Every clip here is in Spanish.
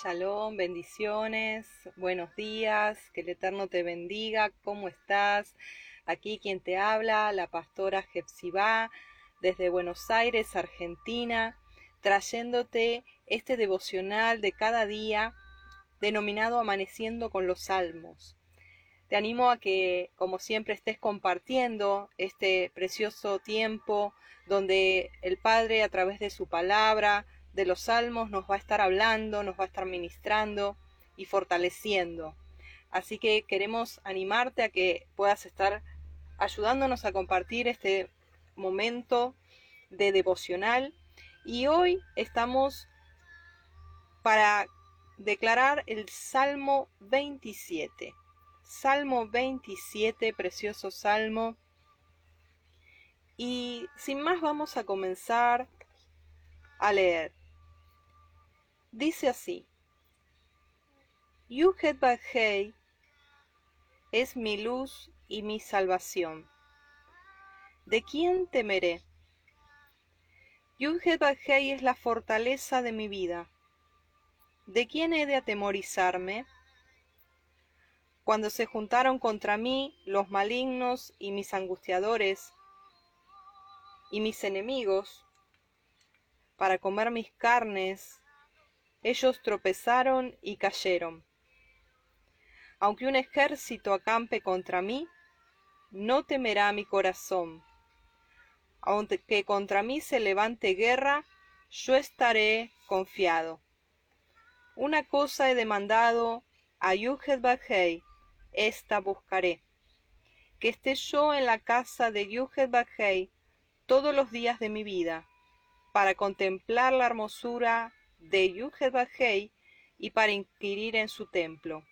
Shalom, bendiciones, buenos días, que el Eterno te bendiga, ¿cómo estás? Aquí quien te habla, la pastora Jepsibá, desde Buenos Aires, Argentina, trayéndote este devocional de cada día denominado Amaneciendo con los Salmos. Te animo a que, como siempre, estés compartiendo este precioso tiempo donde el Padre, a través de su palabra, de los salmos, nos va a estar hablando, nos va a estar ministrando y fortaleciendo. Así que queremos animarte a que puedas estar ayudándonos a compartir este momento de devocional. Y hoy estamos para declarar el Salmo 27. Salmo 27, precioso salmo. Y sin más vamos a comenzar a leer. Dice así. Yuhet Bajei es mi luz y mi salvación. ¿De quién temeré? Yuhet Bajei es la fortaleza de mi vida. ¿De quién he de atemorizarme? Cuando se juntaron contra mí los malignos y mis angustiadores y mis enemigos para comer mis carnes, ellos tropezaron y cayeron. Aunque un ejército acampe contra mí, no temerá mi corazón. Aunque contra mí se levante guerra, yo estaré confiado. Una cosa he demandado a Yuhed esta buscaré. Que esté yo en la casa de Yuhed todos los días de mi vida, para contemplar la hermosura de y para inquirir en su templo.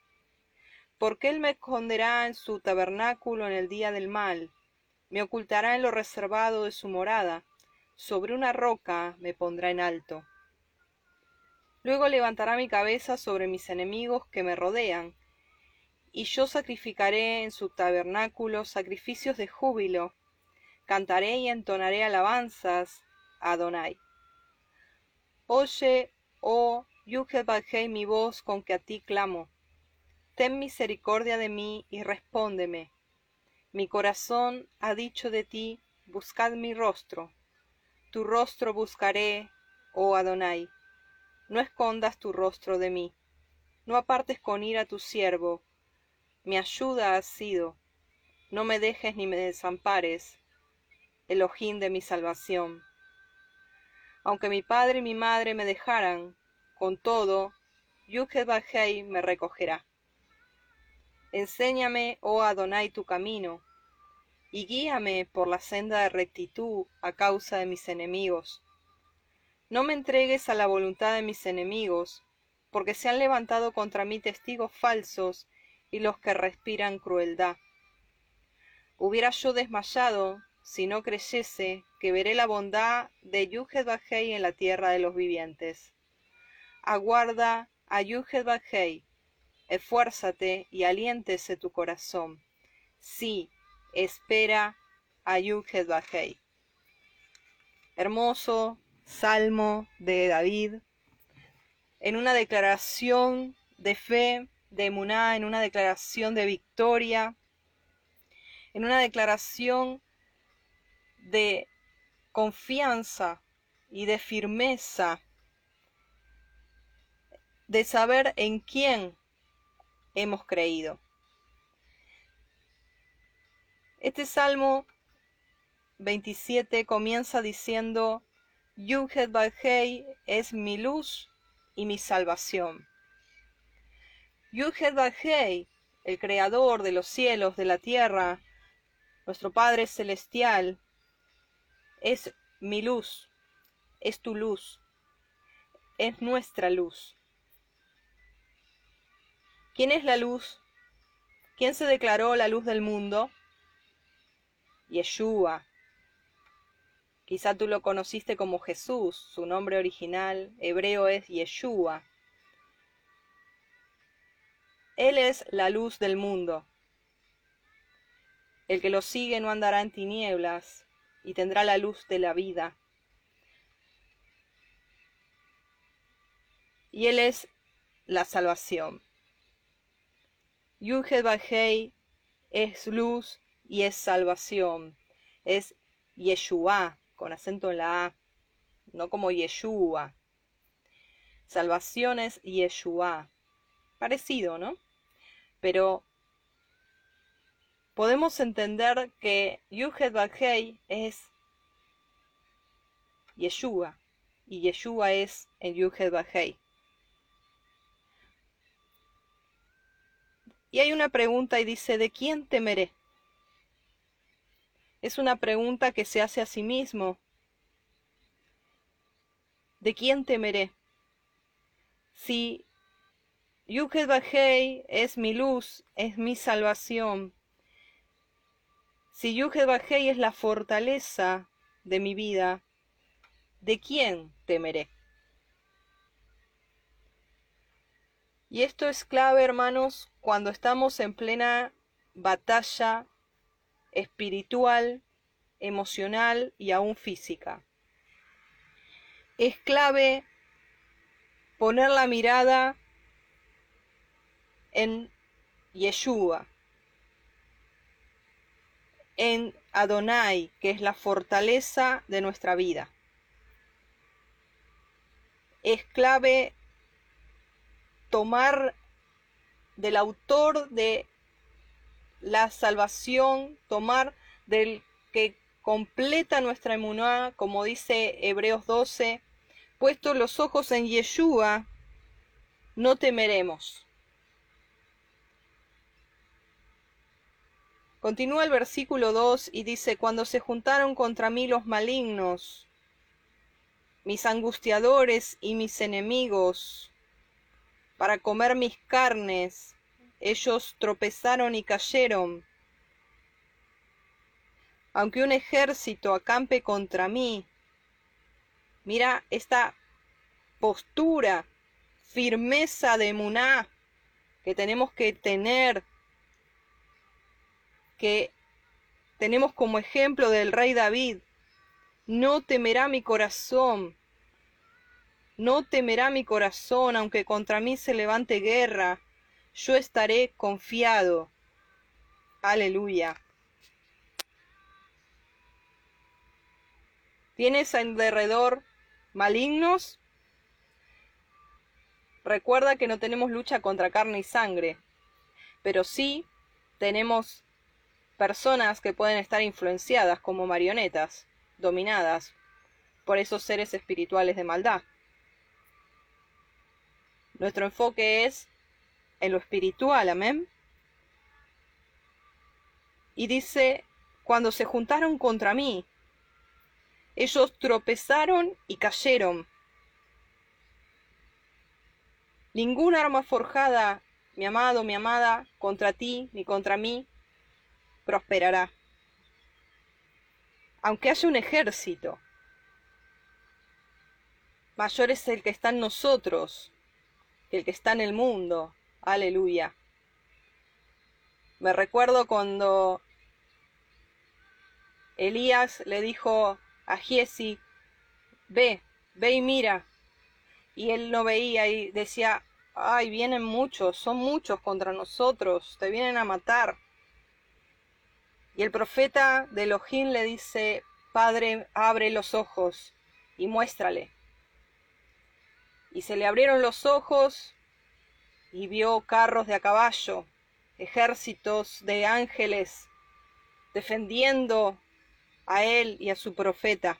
Porque él me esconderá en su tabernáculo en el día del mal, me ocultará en lo reservado de su morada, sobre una roca me pondrá en alto. Luego levantará mi cabeza sobre mis enemigos que me rodean, y yo sacrificaré en su tabernáculo sacrificios de júbilo, cantaré y entonaré alabanzas a Adonai. Oye, oh Yuhel mi voz con que a ti clamo. Ten misericordia de mí y respóndeme. Mi corazón ha dicho de ti, buscad mi rostro. Tu rostro buscaré, oh Adonai. No escondas tu rostro de mí. No apartes con ira tu siervo, mi ayuda has sido. No me dejes ni me desampares, ojín de mi salvación. Aunque mi padre y mi madre me dejaran, con todo, Yuhed me recogerá. Enséñame, oh Adonai, tu camino, y guíame por la senda de rectitud a causa de mis enemigos. No me entregues a la voluntad de mis enemigos, porque se han levantado contra mí testigos falsos y los que respiran crueldad. Hubiera yo desmayado si no creyese que veré la bondad de Yuhed en la tierra de los vivientes. Aguarda a Yuhed esfuérzate y aliéntese tu corazón. Sí, espera a Yuhed Hermoso salmo de David, en una declaración de fe de Muná, en una declaración de victoria, en una declaración de confianza y de firmeza, de saber en quién hemos creído. Este Salmo 27 comienza diciendo, Yuhed es mi luz y mi salvación. Yuhed el creador de los cielos, de la tierra, nuestro Padre celestial, es mi luz, es tu luz, es nuestra luz. ¿Quién es la luz? ¿Quién se declaró la luz del mundo? Yeshua. Quizá tú lo conociste como Jesús, su nombre original hebreo es Yeshua. Él es la luz del mundo. El que lo sigue no andará en tinieblas y tendrá la luz de la vida. Y Él es la salvación. Yud Hei es luz y es salvación. Es Yeshua, con acento en la A, no como Yeshua. Salvación es Yeshua. Parecido, ¿no? Pero podemos entender que Yuhet Hei es Yeshua y Yeshua es en Yuhet Hei. Y hay una pregunta y dice, ¿de quién temeré? Es una pregunta que se hace a sí mismo. ¿De quién temeré? Si Yuhed Bajei es mi luz, es mi salvación. Si Yuhed Bajei es la fortaleza de mi vida, ¿de quién temeré? Y esto es clave, hermanos, cuando estamos en plena batalla espiritual, emocional y aún física. Es clave poner la mirada en Yeshua, en Adonai, que es la fortaleza de nuestra vida. Es clave tomar del autor de la salvación, tomar del que completa nuestra emuná, como dice Hebreos 12, puesto los ojos en Yeshua, no temeremos. Continúa el versículo 2 y dice, cuando se juntaron contra mí los malignos, mis angustiadores y mis enemigos, para comer mis carnes, ellos tropezaron y cayeron. Aunque un ejército acampe contra mí, mira esta postura, firmeza de Muná que tenemos que tener, que tenemos como ejemplo del rey David. No temerá mi corazón, no temerá mi corazón, aunque contra mí se levante guerra yo estaré confiado. Aleluya. ¿Tienes en derredor malignos? Recuerda que no tenemos lucha contra carne y sangre, pero sí tenemos personas que pueden estar influenciadas como marionetas, dominadas por esos seres espirituales de maldad. Nuestro enfoque es en lo espiritual, amén. Y dice, cuando se juntaron contra mí, ellos tropezaron y cayeron. Ningún arma forjada, mi amado, mi amada, contra ti ni contra mí, prosperará. Aunque haya un ejército, mayor es el que está en nosotros que el que está en el mundo. Aleluya. Me recuerdo cuando Elías le dijo a Giesi, ve, ve y mira. Y él no veía y decía, ay, vienen muchos, son muchos contra nosotros, te vienen a matar. Y el profeta de Elohim le dice, Padre, abre los ojos y muéstrale. Y se le abrieron los ojos y vio carros de a caballo, ejércitos de ángeles defendiendo a él y a su profeta.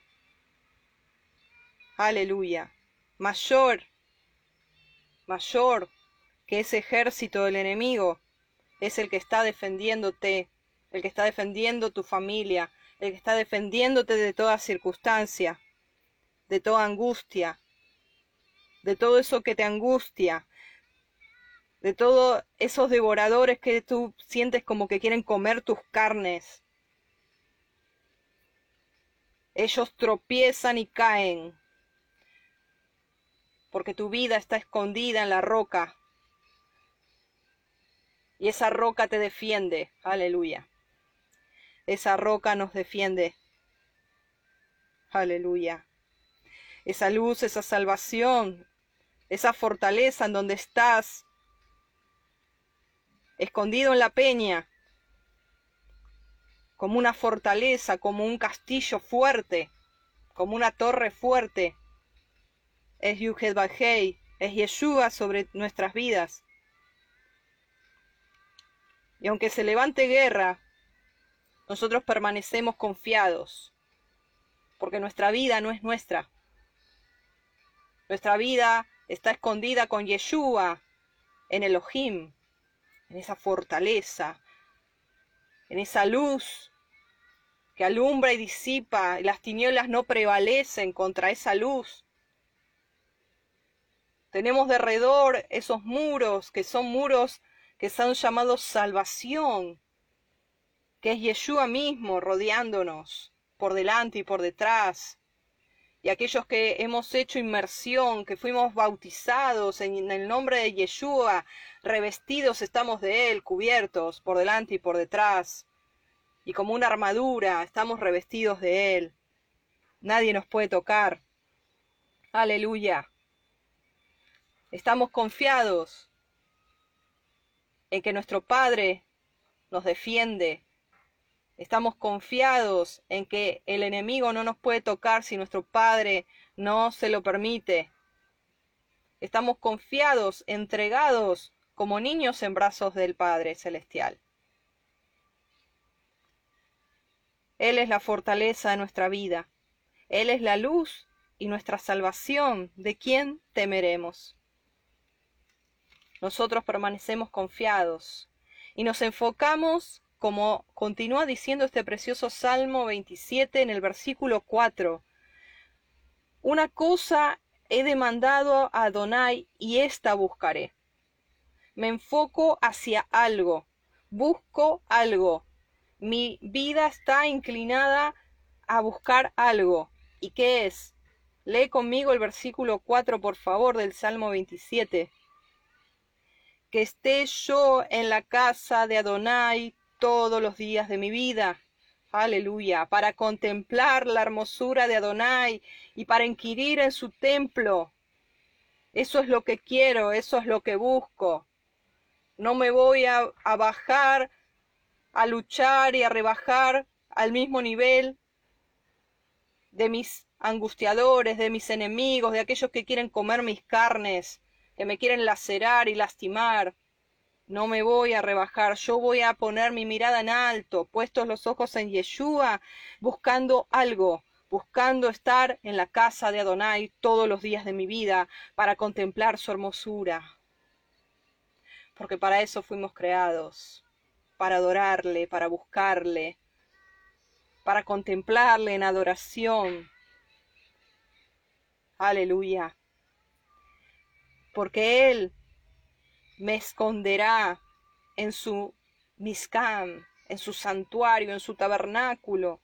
Aleluya. Mayor, mayor que ese ejército del enemigo es el que está defendiéndote, el que está defendiendo tu familia, el que está defendiéndote de toda circunstancia, de toda angustia, de todo eso que te angustia, de todos esos devoradores que tú sientes como que quieren comer tus carnes. Ellos tropiezan y caen, porque tu vida está escondida en la roca. Y esa roca te defiende. Aleluya. Esa roca nos defiende. Aleluya. Esa luz, esa salvación esa fortaleza en donde estás, escondido en la peña, como una fortaleza, como un castillo fuerte, como una torre fuerte. Es Yuhed Bajei, es Yeshua sobre nuestras vidas. Y aunque se levante guerra, nosotros permanecemos confiados, porque nuestra vida no es nuestra. Nuestra vida está escondida con Yeshua en Elohim, en esa fortaleza, en esa luz que alumbra y disipa, y las tinieblas no prevalecen contra esa luz. Tenemos derredor esos muros que son muros que son llamados salvación, es Yeshua mismo rodeándonos por delante y por detrás. Y aquellos que hemos hecho inmersión, que fuimos bautizados en el nombre de Yeshua, revestidos estamos de Él, cubiertos por delante y por detrás. Y como una armadura estamos revestidos de Él. Nadie nos puede tocar. Aleluya. Estamos confiados en que nuestro Padre nos defiende. Estamos confiados en que el enemigo no nos puede tocar si nuestro Padre no se lo permite. Estamos confiados, entregados como niños en brazos del Padre Celestial. Él es la fortaleza de nuestra vida. Él es la luz y nuestra salvación. ¿De quién temeremos? nosotros permanecemos confiados y nos enfocamos, como continúa diciendo este precioso Salmo 27 en el versículo 4. Una cosa he demandado a Adonai y esta buscaré. Me enfoco hacia algo, busco algo. Mi vida está inclinada a buscar algo. ¿Y qué es? Lee conmigo el versículo 4, por favor, del Salmo 27 que esté yo en la casa de Adonai todos los días de mi vida. Aleluya, para contemplar la hermosura de Adonai y para inquirir en su templo. Eso es lo que quiero, eso es lo que busco. No me voy a, bajar, a luchar y a rebajar al mismo nivel de mis angustiadores, de mis enemigos, de aquellos que quieren comer mis carnes que me quieren lacerar y lastimar. No me voy a rebajar, yo voy a poner mi mirada en alto, puestos los ojos en Yeshua, buscando algo, buscando estar en la casa de Adonai todos los días de mi vida para contemplar su hermosura. Porque para eso fuimos creados, para adorarle, para buscarle, para contemplarle en adoración. Aleluya porque Él me esconderá en su miscam, en su santuario, en su tabernáculo,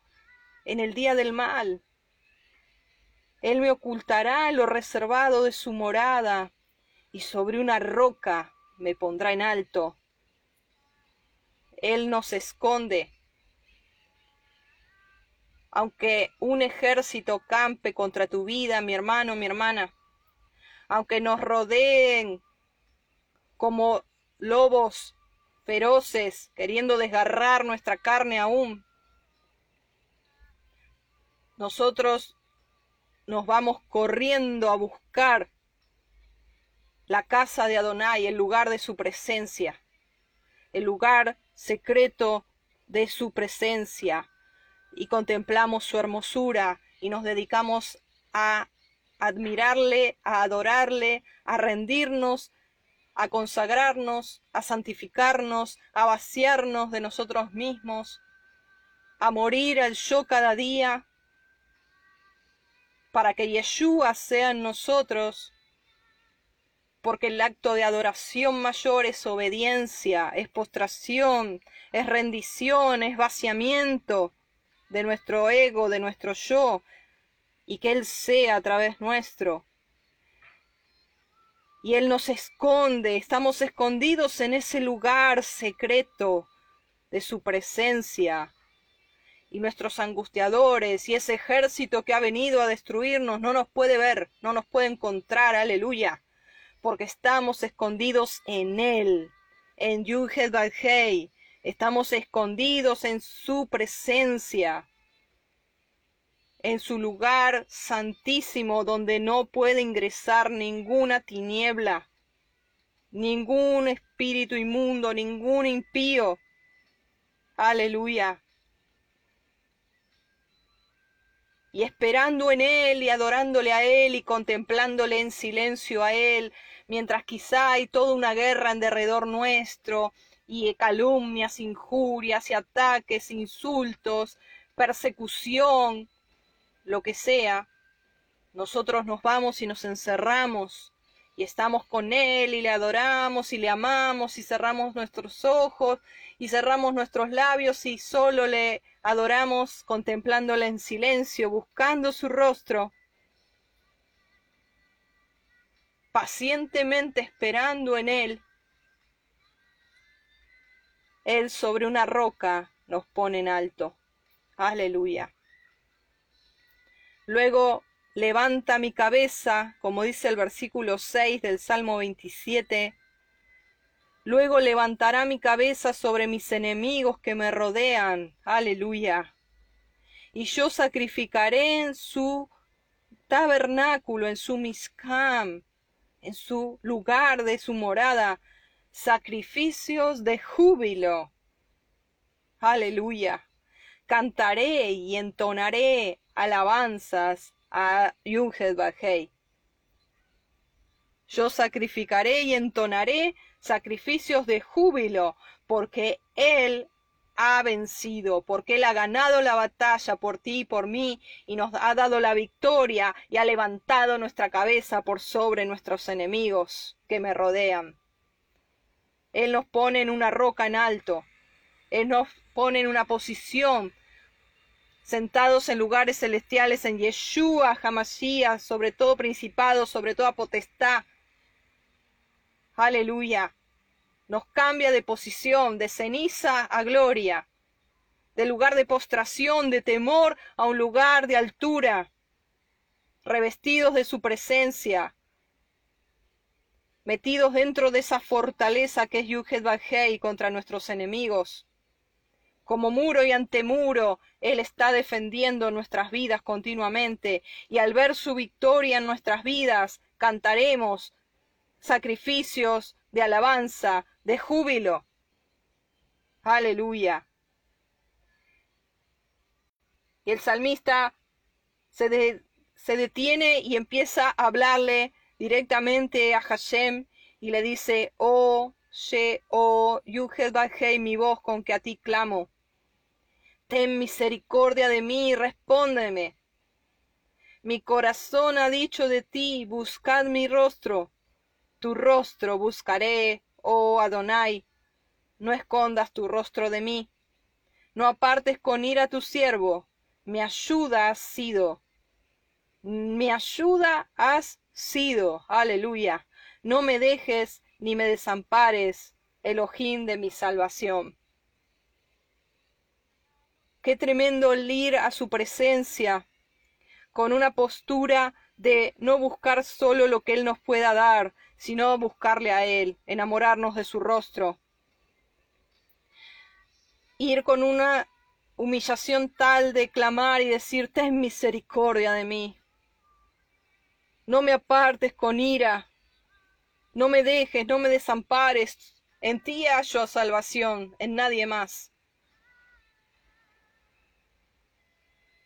en el día del mal. Él me ocultará en lo reservado de su morada, y sobre una roca me pondrá en alto. Él nos esconde. Aunque un ejército campe contra tu vida, mi hermano, mi hermana, aunque nos rodeen como lobos feroces, queriendo desgarrar nuestra carne aún, nosotros nos vamos corriendo a buscar la casa de Adonai, el lugar de su presencia, el lugar secreto de su presencia, y contemplamos su hermosura y nos dedicamos a admirarle, a adorarle, a rendirnos, a consagrarnos, a santificarnos, a vaciarnos de nosotros mismos, a morir al yo cada día, para que Yeshua sea en nosotros, porque el acto de adoración mayor es obediencia, es postración, es rendición, es vaciamiento de nuestro ego, de nuestro yo, y que Él sea a través nuestro. Y Él nos esconde, estamos escondidos en ese lugar secreto de su presencia. Y nuestros angustiadores y ese ejército que ha venido a destruirnos no nos puede ver, no nos puede encontrar, aleluya. porque estamos escondidos en Él, en Badhei. Estamos escondidos en su presencia, en su lugar santísimo donde no puede ingresar ninguna tiniebla, ningún espíritu inmundo, ningún impío. Aleluya. Y esperando en Él y adorándole a Él y contemplándole en silencio a Él, mientras quizá hay toda una guerra en derredor nuestro, y calumnias, injurias y ataques, insultos, persecución, lo que sea, nosotros nos vamos y nos encerramos y estamos con Él y le adoramos y le amamos y cerramos nuestros ojos y cerramos nuestros labios y solo le adoramos contemplándole en silencio, buscando su rostro. pacientemente esperando en Él, Él sobre una roca nos pone en alto. Aleluya. Luego levanta mi cabeza, como dice el versículo 6 del Salmo 27. Luego levantará mi cabeza sobre mis enemigos que me rodean. Aleluya. Y yo sacrificaré en su tabernáculo, en su miscam, en su lugar de su morada sacrificios de júbilo. Aleluya. Cantaré y entonaré alabanzas a Yunged Bajei. Yo sacrificaré y entonaré sacrificios de júbilo, porque Él ha vencido, porque Él ha ganado la batalla por ti y por mí, y nos ha dado la victoria y ha levantado nuestra cabeza por sobre nuestros enemigos que me rodean. Él nos pone en una roca en alto, Él nos pone en una posición, sentados en lugares celestiales, en Yeshua, Hamashiach, sobre todo principado, sobre toda potestad. Aleluya nos cambia de posición, de ceniza a gloria, de lugar de postración, de temor, a un lugar de altura, revestidos de su presencia, metidos dentro de esa fortaleza que es Yuhed Bajei contra nuestros enemigos. Como muro y antemuro, Él está defendiendo nuestras vidas continuamente, y al ver su victoria en nuestras vidas, cantaremos sacrificios de alabanza, de júbilo. Aleluya. Y el salmista se, se detiene y empieza a hablarle directamente a Hashem y le dice, oh, she, oh, Yuhed mi voz con que a ti clamo. Ten misericordia de mí respóndeme. Mi corazón ha dicho de ti, buscad mi rostro. Tu rostro buscaré, oh Adonai, no escondas tu rostro de mí, no apartes con ira tu siervo, mi ayuda has sido, mi ayuda has sido, aleluya, no me dejes ni me desampares, Elohim de mi salvación. Qué tremendo el ir a su presencia con una postura de no buscar solo lo que Él nos pueda dar, sino buscarle a Él, enamorarnos de su rostro. Ir con una humillación tal de clamar y decir, ten misericordia de mí. No me apartes con ira, no me dejes, no me desampares. En ti hallo salvación, en nadie más.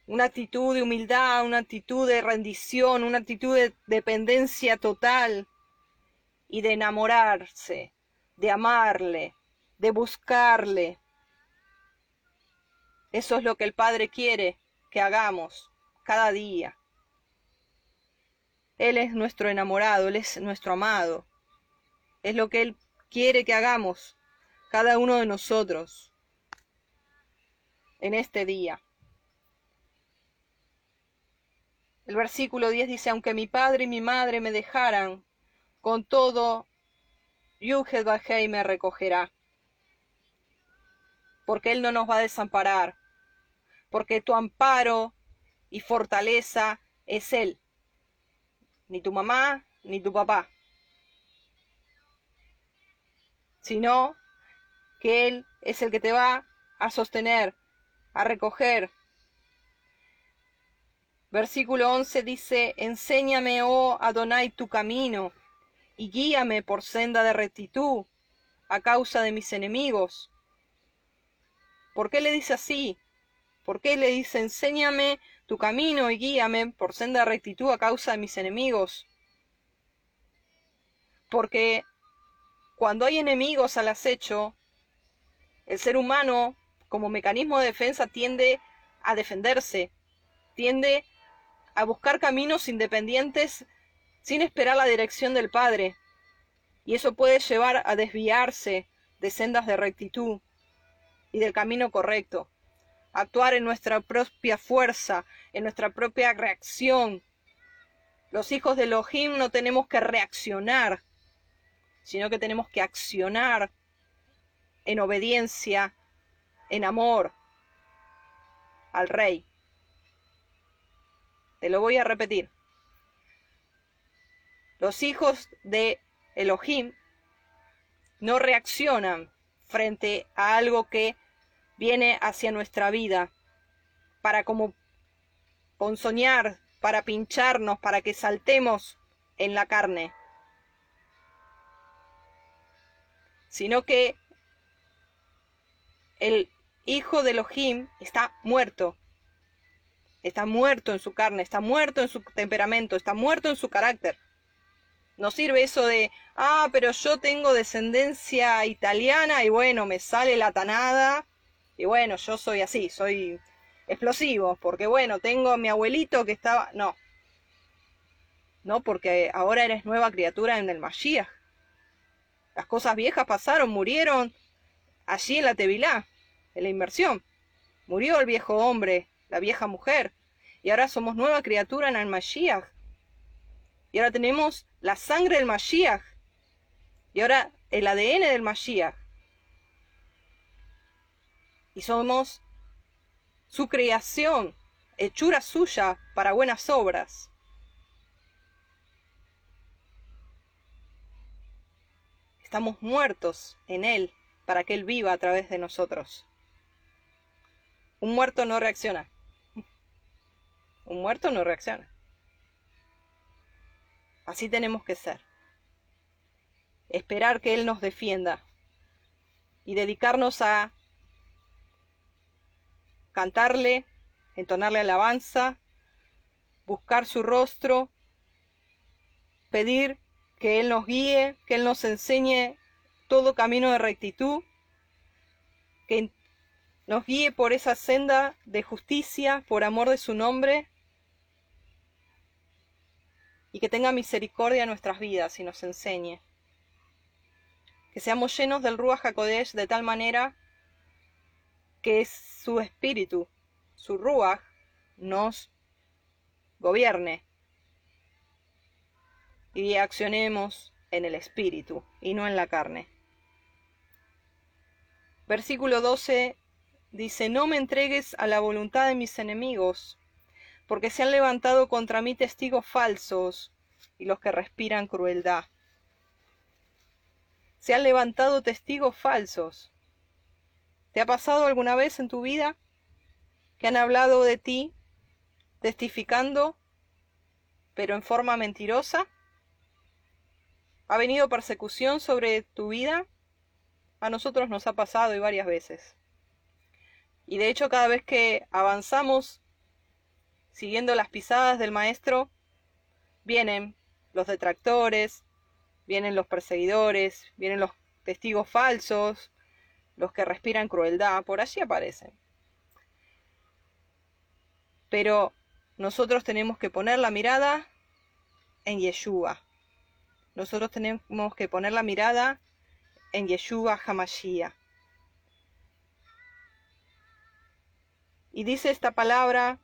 Una actitud de humildad, una actitud de rendición, una actitud de dependencia total y de enamorarse, de amarle, de buscarle. Eso es lo que el Padre quiere que hagamos cada día. Él es nuestro enamorado, Él es nuestro amado. Es lo que Él quiere que hagamos cada uno de nosotros en este día. El versículo 10 dice, aunque mi padre y mi madre me dejaran, con todo, Yuhed Bajei me recogerá. Porque Él no nos va a desamparar. Porque tu amparo y fortaleza es Él. Ni tu mamá, ni tu papá. sino que Él es el que te va a sostener, a recoger. Versículo 11 dice, Enséñame, oh Adonai, tu camino, y guíame por senda de rectitud a causa de mis enemigos. ¿Por qué le dice así? ¿Por qué le dice, enséñame tu camino y guíame por senda de rectitud a causa de mis enemigos? Porque cuando hay enemigos al acecho, el ser humano, como mecanismo de defensa, tiende a defenderse, tiende a buscar caminos independientes sin esperar la dirección del Padre. Y eso puede llevar a desviarse de sendas de rectitud y del camino correcto. Actuar en nuestra propia fuerza, en nuestra propia reacción. Los hijos de Elohim no tenemos que reaccionar, sino que tenemos que accionar en obediencia, en amor al Rey. Te lo voy a repetir. Los hijos de Elohim no reaccionan frente a algo que viene hacia nuestra vida para como ponzoñar, para pincharnos, para que saltemos en la carne, sino que el hijo de Elohim está muerto. Está muerto en su carne, está muerto en su temperamento, está muerto en su carácter. No sirve eso de, ah, pero yo tengo descendencia italiana y bueno, me sale la tanada y bueno, yo soy así, soy explosivo, porque bueno, tengo a mi abuelito que estaba... No. No, porque ahora eres nueva criatura en el Mashiach. Las cosas viejas pasaron, murieron allí en la Tevilá, en la inversión. Murió el viejo hombre, la vieja mujer, y ahora somos nueva criatura en el Mashiach. Y ahora tenemos la sangre del Mashiach. Y ahora el ADN del Mashiach. Y somos su creación, hechura suya para buenas obras. Estamos muertos en Él para que Él viva a través de nosotros. Un muerto no reacciona. Un muerto no reacciona. Así tenemos que ser. Esperar que Él nos defienda y dedicarnos a cantarle, entonarle alabanza, buscar su rostro, pedir que Él nos guíe, que Él nos enseñe todo camino de rectitud, que nos guíe por esa senda de justicia, por amor de su nombre, y que tenga misericordia en nuestras vidas y nos enseñe. Que seamos llenos del Ruach HaKodesh de tal manera que su espíritu, su Ruach, nos gobierne y accionemos en el espíritu y no en la carne. Versículo 12 dice, no me entregues a la voluntad de mis enemigos, porque se han levantado contra mí testigos falsos y los que respiran crueldad. Se han levantado testigos falsos. ¿Te ha pasado alguna vez en tu vida que han hablado de ti testificando, pero en forma mentirosa? ¿Ha venido persecución sobre tu vida? A nosotros nos ha pasado y varias veces. Y de hecho cada vez que avanzamos siguiendo las pisadas del Maestro, vienen los detractores, vienen los perseguidores, vienen los testigos falsos, los que respiran crueldad, por allí aparecen. Pero nosotros tenemos que poner la mirada en Yeshua, nosotros tenemos que poner la mirada en Yeshua Hamashiach. Y dice esta palabra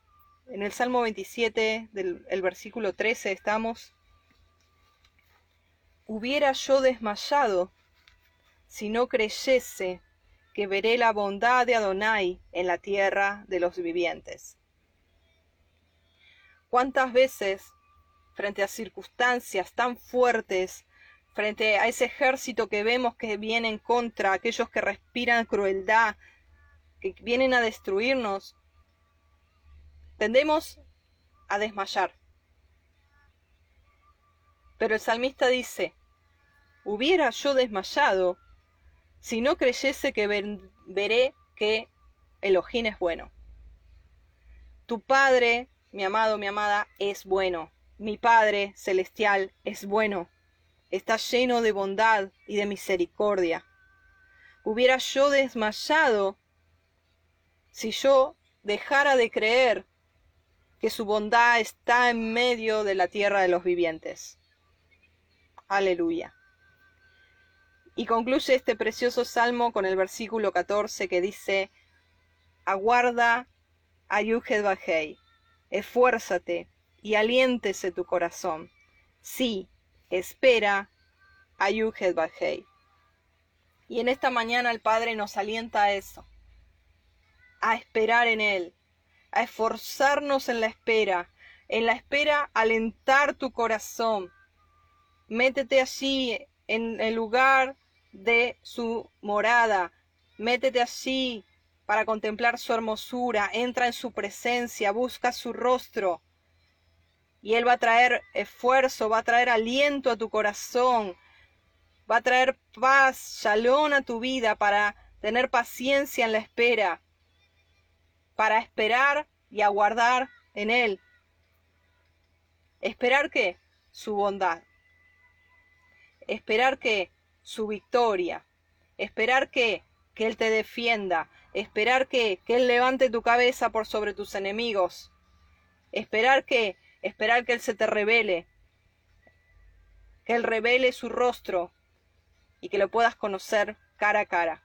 en el Salmo 27, del el versículo 13, estamos. Hubiera yo desmayado si no creyese que veré la bondad de Adonai en la tierra de los vivientes. ¿Cuántas veces frente a circunstancias tan fuertes, frente a ese ejército que vemos que viene en contra, aquellos que respiran crueldad, que vienen a destruirnos, tendemos a desmayar. Pero el salmista dice, hubiera yo desmayado si no creyese que veré que Elohim es bueno. Tu Padre, mi amado, mi amada, es bueno. Mi Padre celestial es bueno. Está lleno de bondad y de misericordia. Hubiera yo desmayado si yo dejara de creer que su bondad está en medio de la tierra de los vivientes. Aleluya. Y concluye este precioso salmo con el versículo 14 que dice, Aguarda a Bajei, esfuérzate y aliéntese tu corazón. Sí, espera a Bajei. Y en esta mañana el Padre nos alienta a eso, a esperar en Él, a esforzarnos en la espera, en la espera alentar tu corazón. Métete allí en el lugar de su morada. Métete allí para contemplar su hermosura, entra en su presencia, busca su rostro. Y Él va a traer esfuerzo, va a traer aliento a tu corazón, va a traer paz, shalom a tu vida para tener paciencia en la espera, para esperar y aguardar en Él. ¿Esperar qué? Su bondad. Esperar que su victoria. Esperar que, que Él te defienda. Esperar que, que Él levante tu cabeza por sobre tus enemigos. Esperar que, esperar que Él se te revele. Que Él revele su rostro y que lo puedas conocer cara a cara.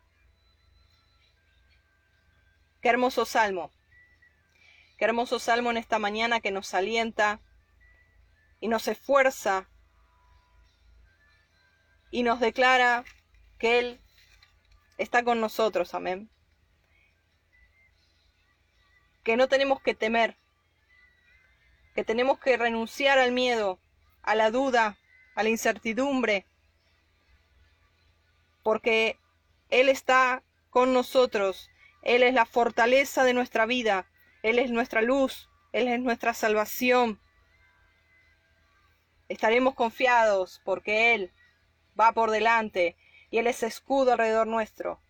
Qué hermoso salmo. Qué hermoso salmo en esta mañana que nos alienta y nos esfuerza y nos declara que Él está con nosotros, amén. Que no tenemos que temer, que tenemos que renunciar al miedo, a la duda, a la incertidumbre, porque Él está con nosotros, Él es la fortaleza de nuestra vida, Él es nuestra luz, Él es nuestra salvación. Estaremos confiados porque Él va por delante y Él es escudo alrededor nuestro,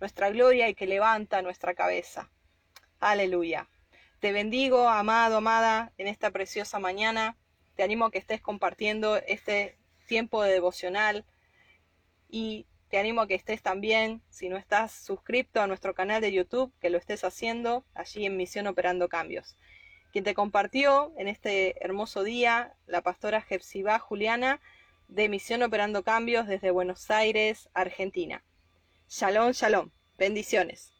nuestra gloria y que levanta nuestra cabeza. Aleluya. Te bendigo, amado, amada, en esta preciosa mañana. Te animo a que estés compartiendo este tiempo de devocional y te animo a que estés también, si no estás suscrito a nuestro canal de YouTube, que lo estés haciendo allí en Misión Operando Cambios. Quien te compartió en este hermoso día, la pastora Jepsibá Juliana, de Misión Operando Cambios desde Buenos Aires, Argentina. Shalom, shalom. Bendiciones.